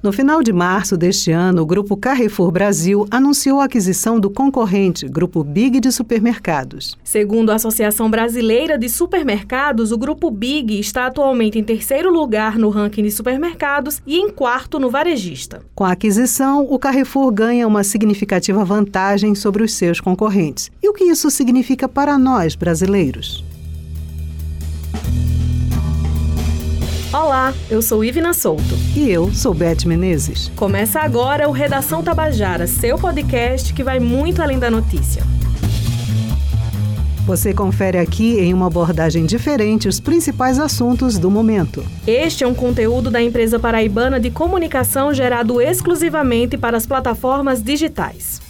No final de março deste ano, o Grupo Carrefour Brasil anunciou a aquisição do concorrente, Grupo Big de Supermercados. Segundo a Associação Brasileira de Supermercados, o Grupo Big está atualmente em terceiro lugar no ranking de supermercados e em quarto no varejista. Com a aquisição, o Carrefour ganha uma significativa vantagem sobre os seus concorrentes. E o que isso significa para nós, brasileiros? Olá, eu sou Ivina Souto. E eu sou Beth Menezes. Começa agora o Redação Tabajara, seu podcast que vai muito além da notícia. Você confere aqui em uma abordagem diferente os principais assuntos do momento. Este é um conteúdo da empresa paraibana de comunicação gerado exclusivamente para as plataformas digitais.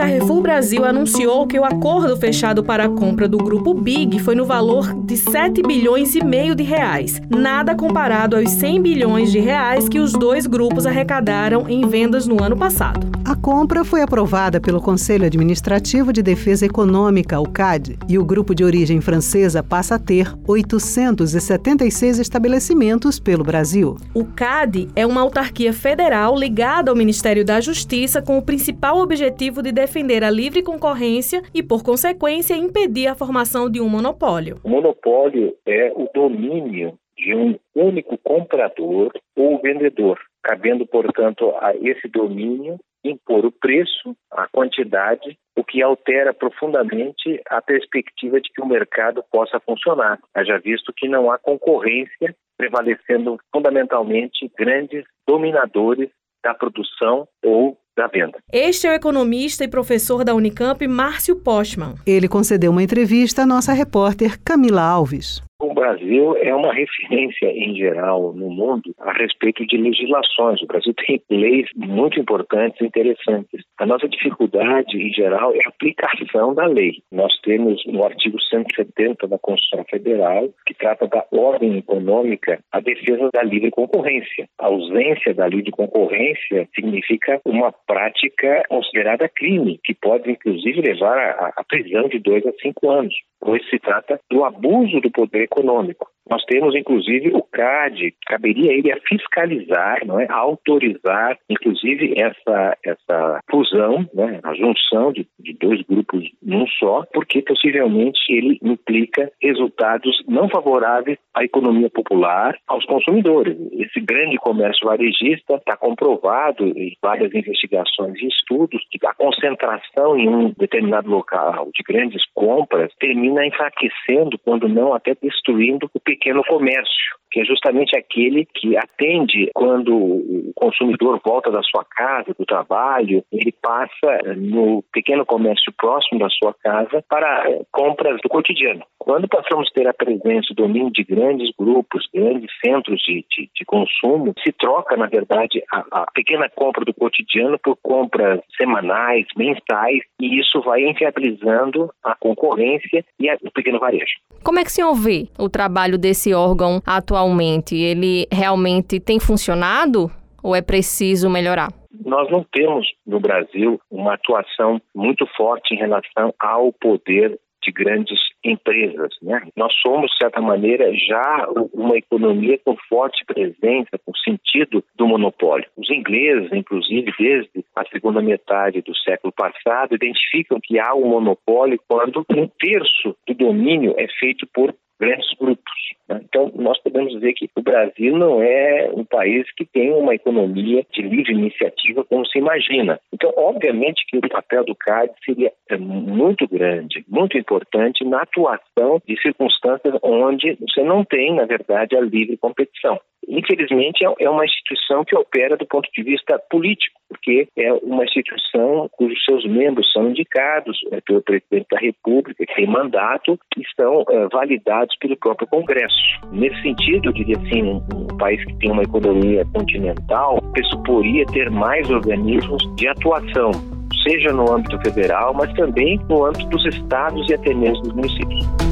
Carrefour Brasil anunciou que o acordo fechado para a compra do Grupo Big foi no valor de 7 bilhões e meio de reais, nada comparado aos 100 bilhões de reais que os dois grupos arrecadaram em vendas no ano passado. A compra foi aprovada pelo Conselho Administrativo de Defesa Econômica, o CAD, e o grupo de origem francesa passa a ter 876 estabelecimentos pelo Brasil. O CAD é uma autarquia federal ligada ao Ministério da Justiça com o principal objetivo de defender a livre concorrência e, por consequência, impedir a formação de um monopólio. O monopólio é o domínio de um único comprador ou vendedor, cabendo, portanto, a esse domínio impor o preço, a quantidade, o que altera profundamente a perspectiva de que o mercado possa funcionar. Haja visto que não há concorrência, prevalecendo fundamentalmente grandes dominadores da produção ou da venda. Este é o economista e professor da Unicamp, Márcio Postman. Ele concedeu uma entrevista à nossa repórter Camila Alves. O Brasil é uma referência em geral no mundo a respeito de legislações. O Brasil tem leis muito importantes e interessantes. A nossa dificuldade em geral é a aplicação da lei. Nós temos no artigo 170 da Constituição Federal, que trata da ordem econômica, a defesa da livre concorrência. A ausência da livre concorrência significa uma prática considerada crime, que pode inclusive levar à prisão de dois a cinco anos, pois se trata do abuso do poder econômico. Nós temos, inclusive, o CAD, caberia ele a fiscalizar, não é? a autorizar, inclusive, essa, essa fusão, né? a junção de, de dois grupos num só, porque possivelmente ele implica resultados não favoráveis à economia popular, aos consumidores. Esse grande comércio varejista está comprovado em várias investigações e estudos que a concentração em um determinado local de grandes compras termina enfraquecendo, quando não até destruindo o pequeno pequeno comércio, que é justamente aquele que atende quando o consumidor volta da sua casa, do trabalho, ele passa no pequeno comércio próximo da sua casa para compras do cotidiano. Quando passamos a ter a presença, o domínio de grandes grupos, grandes centros de, de, de consumo, se troca, na verdade, a, a, pequena compra do cotidiano por compras semanais, mensais, e isso vai inviabilizando a concorrência e a, o pequeno varejo. Como é que o senhor vê o trabalho desse órgão atualmente? Ele realmente tem funcionado ou é preciso melhorar? Nós não temos no Brasil uma atuação muito forte em relação ao poder de grandes empresas. Né? Nós somos, de certa maneira, já uma economia com forte presença, com sentido do monopólio. Os ingleses, inclusive, desde a segunda metade do século passado, identificam que há um monopólio quando um terço do domínio é feito por grandes grupos. Né? Então, nós podemos dizer que o Brasil não é um país que tem uma economia de livre iniciativa como se imagina. Então, obviamente que o papel do CAD seria é, muito grande, muito importante na atuação de circunstâncias onde você não tem, na verdade, a livre competição. Infelizmente, é, é uma instituição que opera do ponto de vista político, porque é uma instituição cujos seus membros são indicados é, pelo presidente da República, que tem mandato, e estão é, validados pelo próprio Congresso. Nesse sentido, eu diria assim, um país que tem uma economia continental pressuporia ter mais organismos de atuação, seja no âmbito federal, mas também no âmbito dos estados e até mesmo dos municípios.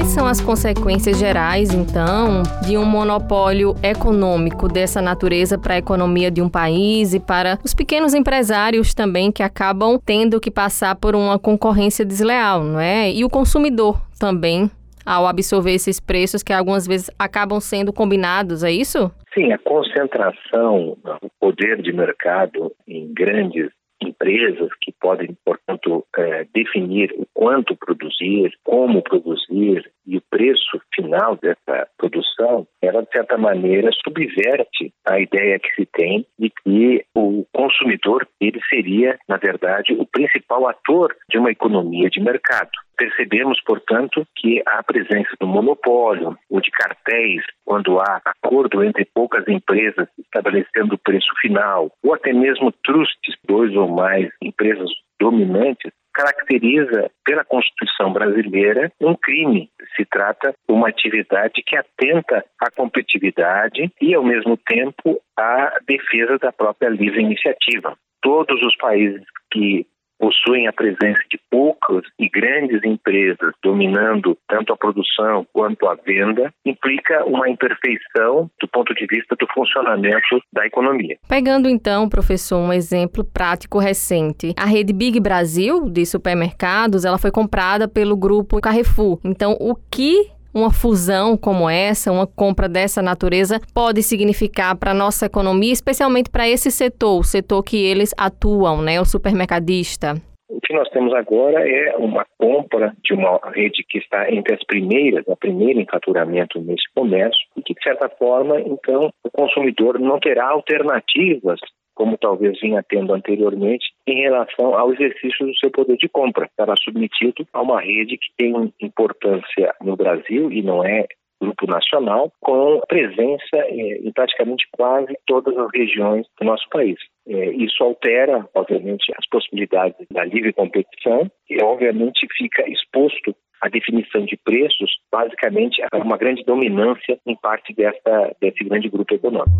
Quais são as consequências gerais, então, de um monopólio econômico dessa natureza para a economia de um país e para os pequenos empresários também que acabam tendo que passar por uma concorrência desleal, não é? E o consumidor também ao absorver esses preços que algumas vezes acabam sendo combinados, é isso? Sim, a concentração, o poder de mercado em grandes empresas que podem, portanto, é, definir o quanto produzir, como produzir e o preço final dessa produção, ela, de certa maneira, subverte a ideia que se tem de que o consumidor ele seria, na verdade, o principal ator de uma economia de mercado. Percebemos, portanto, que a presença do monopólio ou de cartéis, quando há acordo entre poucas empresas estabelecendo o preço final, ou até mesmo trustes, dois ou mais empresas dominantes, caracteriza pela Constituição brasileira um crime. Se trata de uma atividade que atenta à competitividade e, ao mesmo tempo, à defesa da própria livre iniciativa. Todos os países que possuem a presença de poucas e grandes empresas dominando tanto a produção quanto a venda, implica uma imperfeição do ponto de vista do funcionamento da economia. Pegando então, professor, um exemplo prático recente, a rede Big Brasil de supermercados, ela foi comprada pelo grupo Carrefour. Então, o que uma fusão como essa, uma compra dessa natureza, pode significar para a nossa economia, especialmente para esse setor, o setor que eles atuam, né, o supermercadista? O que nós temos agora é uma compra de uma rede que está entre as primeiras, a primeira em faturamento nesse comércio, e que, de certa forma, então, o consumidor não terá alternativas como talvez vinha tendo anteriormente, em relação ao exercício do seu poder de compra. Estava submetido a uma rede que tem importância no Brasil e não é grupo nacional, com presença eh, em praticamente quase todas as regiões do nosso país. Eh, isso altera, obviamente, as possibilidades da livre competição e, obviamente, fica exposto a definição de preços, basicamente, a uma grande dominância em parte dessa, desse grande grupo econômico.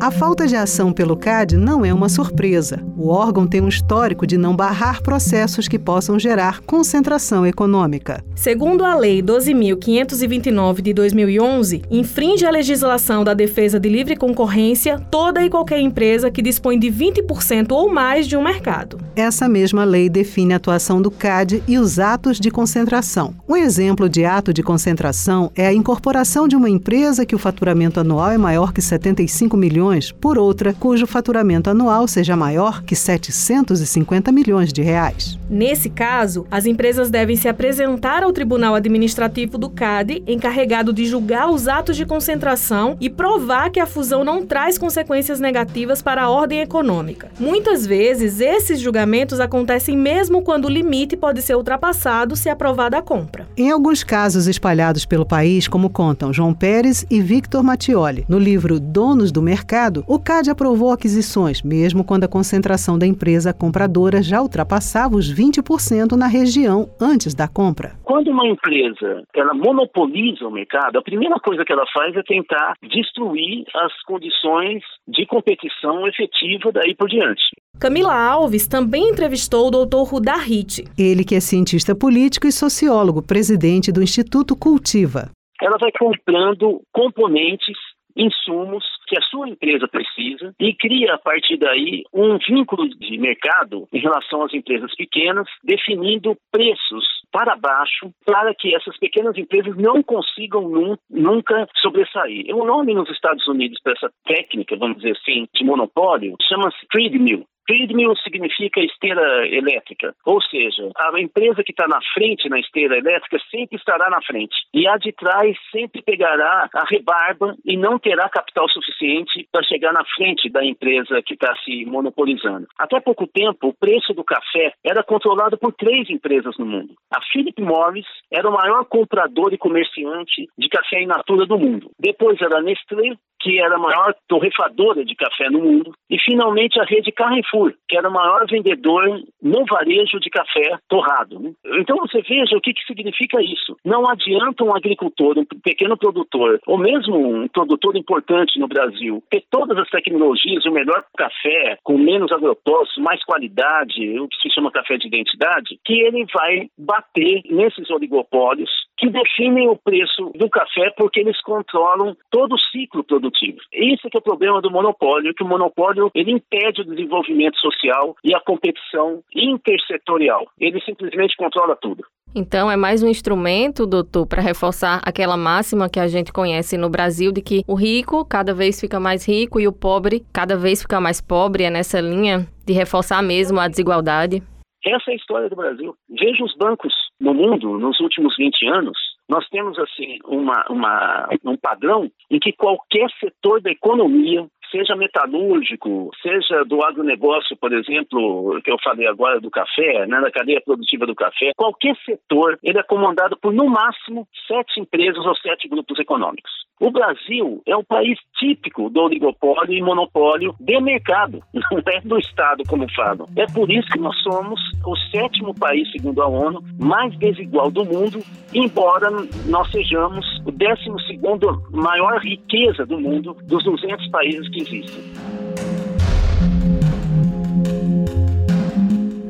A falta de ação pelo CAD não é uma surpresa. O órgão tem um histórico de não barrar processos que possam gerar concentração econômica. Segundo a Lei 12.529 de 2011, infringe a legislação da defesa de livre concorrência toda e qualquer empresa que dispõe de 20% ou mais de um mercado. Essa mesma lei define a atuação do CAD e os atos de concentração. Um exemplo de ato de concentração é a incorporação de uma empresa que o faturamento anual é maior que 75 milhões milhões por outra cujo faturamento anual seja maior que 750 milhões de reais. Nesse caso, as empresas devem se apresentar ao Tribunal Administrativo do CAD, encarregado de julgar os atos de concentração e provar que a fusão não traz consequências negativas para a ordem econômica. Muitas vezes, esses julgamentos acontecem mesmo quando o limite pode ser ultrapassado se aprovada a compra. Em alguns casos espalhados pelo país, como contam João Pérez e Victor Mattioli, no livro Donos do Mercado, mercado, o CAD aprovou aquisições, mesmo quando a concentração da empresa compradora já ultrapassava os 20% na região antes da compra. Quando uma empresa ela monopoliza o mercado, a primeira coisa que ela faz é tentar destruir as condições de competição efetiva daí por diante. Camila Alves também entrevistou o Dr. Rudar Hitt. Ele que é cientista político e sociólogo, presidente do Instituto Cultiva. Ela vai comprando componentes insumos que a sua empresa precisa e cria a partir daí um vínculo de mercado em relação às empresas pequenas, definindo preços para baixo para que essas pequenas empresas não consigam nunca sobressair. O nome nos Estados Unidos para essa técnica, vamos dizer assim, de monopólio, chama-se treadmill. Treadmill significa esteira elétrica, ou seja, a empresa que está na frente na esteira elétrica sempre estará na frente e a de trás sempre pegará a rebarba e não terá capital suficiente para chegar na frente da empresa que está se monopolizando. Até pouco tempo, o preço do café era controlado por três empresas no mundo. A Philip Morris era o maior comprador e comerciante de café in natura do mundo. Depois era a Nestlé, que era a maior torrefadora de café no mundo, e finalmente a rede Carrefour, que era o maior vendedor no varejo de café torrado. Né? Então você veja o que, que significa isso. Não adianta um agricultor, um pequeno produtor, ou mesmo um produtor importante no Brasil, ter todas as tecnologias, o melhor café, com menos agrotóxicos, mais qualidade, o que se chama café de identidade, que ele vai bater nesses oligopólios que definem o preço do café porque eles controlam todo o ciclo produtivo. Esse é o problema do monopólio, que o monopólio ele impede o desenvolvimento social e a competição intersetorial. Ele simplesmente controla tudo. Então, é mais um instrumento, doutor, para reforçar aquela máxima que a gente conhece no Brasil de que o rico cada vez fica mais rico e o pobre cada vez fica mais pobre. É nessa linha de reforçar mesmo a desigualdade? Essa é a história do Brasil. Veja os bancos no mundo nos últimos 20 anos. Nós temos assim uma, uma, um padrão em que qualquer setor da economia seja metalúrgico, seja do agronegócio, por exemplo, que eu falei agora do café, né, da cadeia produtiva do café, qualquer setor, ele é comandado por, no máximo, sete empresas ou sete grupos econômicos. O Brasil é um país típico do oligopólio e monopólio de mercado, não é do Estado, como falam. É por isso que nós somos o sétimo país, segundo a ONU, mais desigual do mundo, embora nós sejamos o décimo segundo maior riqueza do mundo dos 200 países que que existem.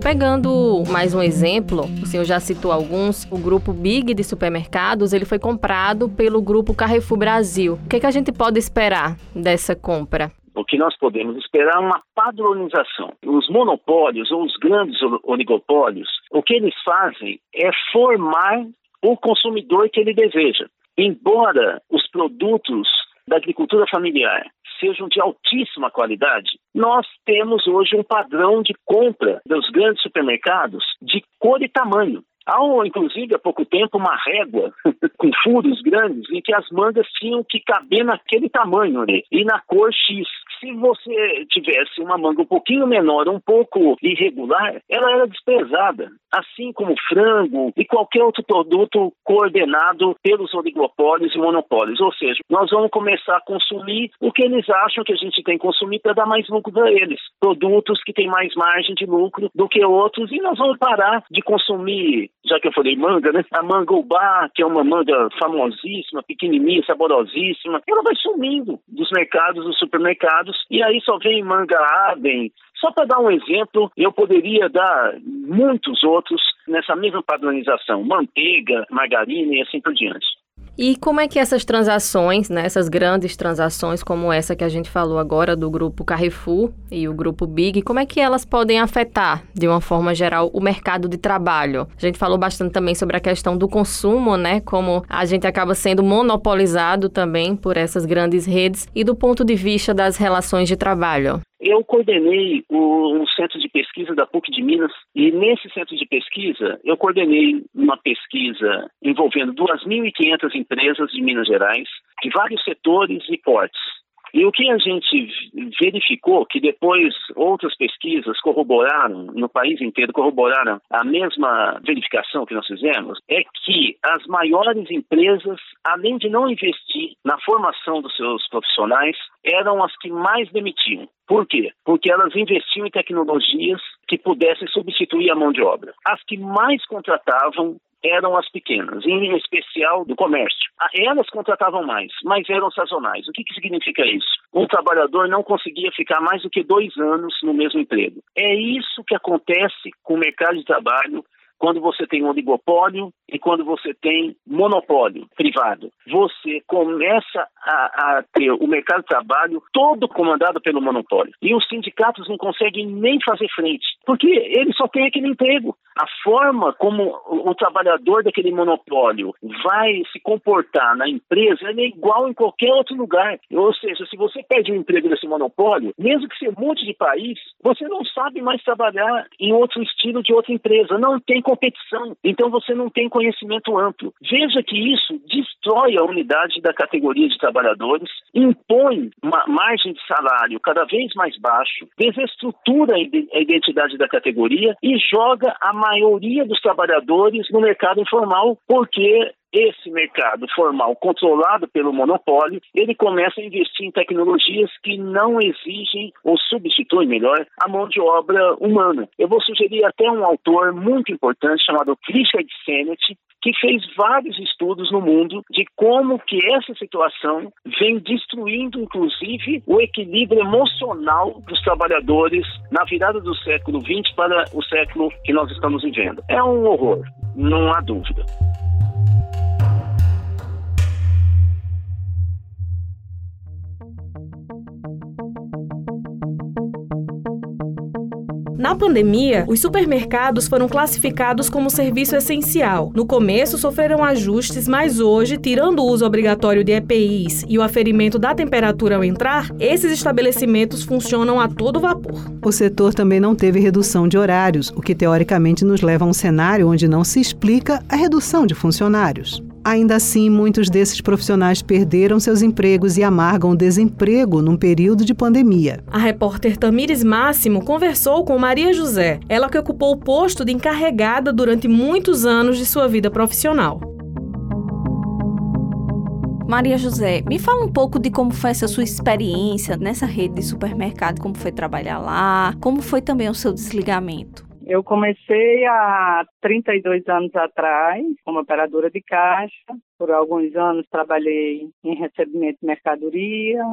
Pegando mais um exemplo, o senhor já citou alguns, o grupo Big de supermercados, ele foi comprado pelo grupo Carrefour Brasil. O que, é que a gente pode esperar dessa compra? O que nós podemos esperar é uma padronização. Os monopólios ou os grandes oligopólios, o que eles fazem é formar o consumidor que ele deseja. Embora os produtos da agricultura familiar sejam de altíssima qualidade, nós temos hoje um padrão de compra dos grandes supermercados de cor e tamanho. Há, inclusive, há pouco tempo, uma régua com furos grandes em que as mangas tinham que caber naquele tamanho né? e na cor X. Se você tivesse uma manga um pouquinho menor, um pouco irregular, ela era desprezada. Assim como frango e qualquer outro produto coordenado pelos oligopólios e monopólios. Ou seja, nós vamos começar a consumir o que eles acham que a gente tem que consumir para dar mais lucro para eles. Produtos que têm mais margem de lucro do que outros e nós vamos parar de consumir já que eu falei manga, né? A manga que é uma manga famosíssima, pequenininha, saborosíssima, ela vai sumindo dos mercados, dos supermercados, e aí só vem manga Aden. Só para dar um exemplo, eu poderia dar muitos outros nessa mesma padronização, manteiga, margarina e assim por diante. E como é que essas transações, né, essas grandes transações como essa que a gente falou agora do grupo Carrefour e o grupo Big, como é que elas podem afetar, de uma forma geral, o mercado de trabalho? A gente falou bastante também sobre a questão do consumo, né, como a gente acaba sendo monopolizado também por essas grandes redes e do ponto de vista das relações de trabalho. Eu coordenei o, um centro de pesquisa da PUC de Minas e nesse centro de pesquisa eu coordenei uma pesquisa envolvendo 2.500 empresas de Minas Gerais, de vários setores e portes. E o que a gente verificou, que depois outras pesquisas corroboraram, no país inteiro corroboraram a mesma verificação que nós fizemos, é que as maiores empresas, além de não investir na formação dos seus profissionais, eram as que mais demitiam. Por quê? Porque elas investiam em tecnologias que pudessem substituir a mão de obra. As que mais contratavam eram as pequenas, em especial do comércio. Ah, elas contratavam mais, mas eram sazonais. O que, que significa isso? Um trabalhador não conseguia ficar mais do que dois anos no mesmo emprego. É isso que acontece com o mercado de trabalho quando você tem oligopólio e quando você tem monopólio privado. Você começa a, a, ter o mercado de trabalho todo comandado pelo monopólio. E os sindicatos não conseguem nem fazer frente, porque ele só tem aquele emprego. A forma como o, trabalhador daquele monopólio vai se comportar na empresa é igual em qualquer outro lugar. Ou seja, se você perde um emprego nesse monopólio, mesmo que você mude de país, você não sabe mais trabalhar em outro estilo de outra empresa. Não tem competição. Então você não tem conhecimento amplo. Veja que isso destrói a unidade da categoria de trabalhadores, impõe uma margem de salário cada vez mais baixo, desestrutura a identidade da categoria e joga a maioria dos trabalhadores no mercado informal, porque esse mercado formal controlado pelo monopólio, ele começa a investir em tecnologias que não exigem ou substituem melhor a mão de obra humana. Eu vou sugerir até um autor muito importante chamado Richard Sennett, que fez vários estudos no mundo de como que essa situação vem destruindo, inclusive, o equilíbrio emocional dos trabalhadores na virada do século XX para o século que nós estamos vivendo. É um horror, não há dúvida. Na pandemia, os supermercados foram classificados como serviço essencial. No começo, sofreram ajustes, mas hoje, tirando o uso obrigatório de EPIs e o aferimento da temperatura ao entrar, esses estabelecimentos funcionam a todo vapor. O setor também não teve redução de horários, o que teoricamente nos leva a um cenário onde não se explica a redução de funcionários. Ainda assim, muitos desses profissionais perderam seus empregos e amargam o desemprego num período de pandemia. A repórter Tamires Máximo conversou com Maria José, ela que ocupou o posto de encarregada durante muitos anos de sua vida profissional. Maria José, me fala um pouco de como foi essa sua experiência nessa rede de supermercado, como foi trabalhar lá, como foi também o seu desligamento. Eu comecei há 32 anos atrás como operadora de caixa. Por alguns anos trabalhei em recebimento de mercadoria.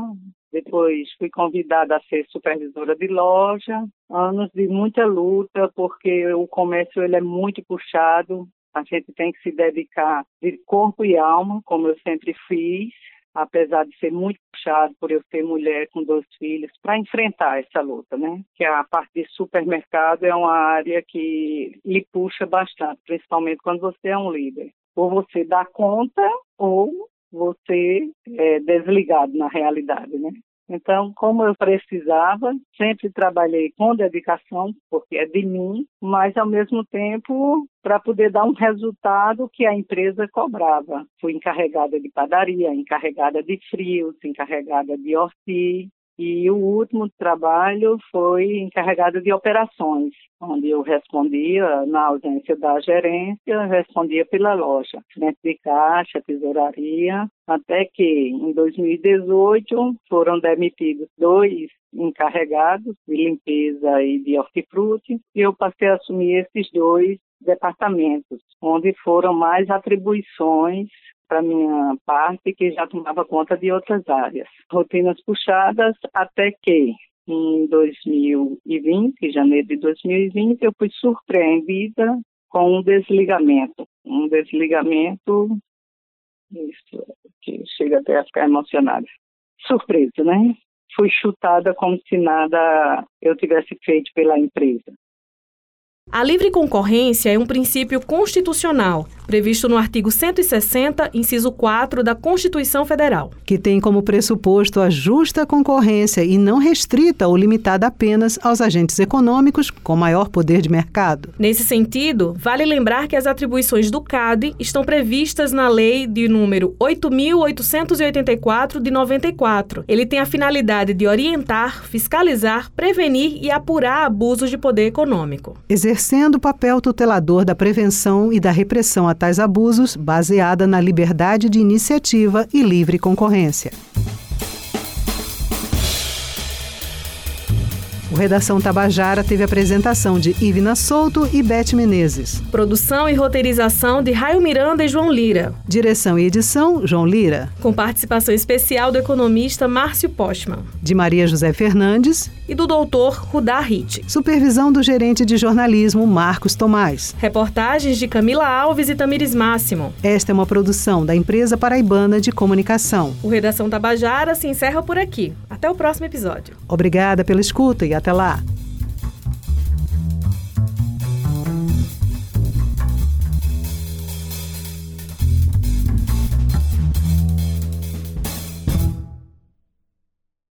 Depois fui convidada a ser supervisora de loja. Anos de muita luta, porque o comércio ele é muito puxado. A gente tem que se dedicar de corpo e alma, como eu sempre fiz apesar de ser muito puxado por eu ser mulher com dois filhos, para enfrentar essa luta, né? Que a parte de supermercado é uma área que lhe puxa bastante, principalmente quando você é um líder. Ou você dá conta, ou você é desligado na realidade, né? Então, como eu precisava, sempre trabalhei com dedicação, porque é de mim, mas ao mesmo tempo para poder dar um resultado que a empresa cobrava. Fui encarregada de padaria, encarregada de frios, encarregada de orti, e o último trabalho foi encarregada de operações, onde eu respondia, na ausência da gerência, respondia pela loja, frente de caixa, tesouraria, até que em 2018 foram demitidos dois encarregados de limpeza e de hortifruti, e eu passei a assumir esses dois departamentos, onde foram mais atribuições para minha parte, que já tomava conta de outras áreas. Rotinas puxadas até que em 2020, janeiro de 2020, eu fui surpreendida com um desligamento. Um desligamento, isso que chega até a ficar emocionada. Surpresa, né? Fui chutada como se nada eu tivesse feito pela empresa. A livre concorrência é um princípio constitucional, previsto no artigo 160, inciso 4 da Constituição Federal, que tem como pressuposto a justa concorrência e não restrita ou limitada apenas aos agentes econômicos com maior poder de mercado. Nesse sentido, vale lembrar que as atribuições do CAD estão previstas na Lei de número 8884 de 94. Ele tem a finalidade de orientar, fiscalizar, prevenir e apurar abusos de poder econômico exercendo o papel tutelador da prevenção e da repressão a tais abusos, baseada na liberdade de iniciativa e livre concorrência. O Redação Tabajara teve apresentação de Ivna Souto e Beth Menezes. Produção e roteirização de Raio Miranda e João Lira. Direção e edição, João Lira. Com participação especial do economista Márcio Postman. De Maria José Fernandes. E do doutor Rudá Hitt. Supervisão do gerente de jornalismo Marcos Tomás. Reportagens de Camila Alves e Tamires Máximo. Esta é uma produção da Empresa Paraibana de Comunicação. O Redação Tabajara se encerra por aqui. Até o próximo episódio. Obrigada pela escuta e até lá!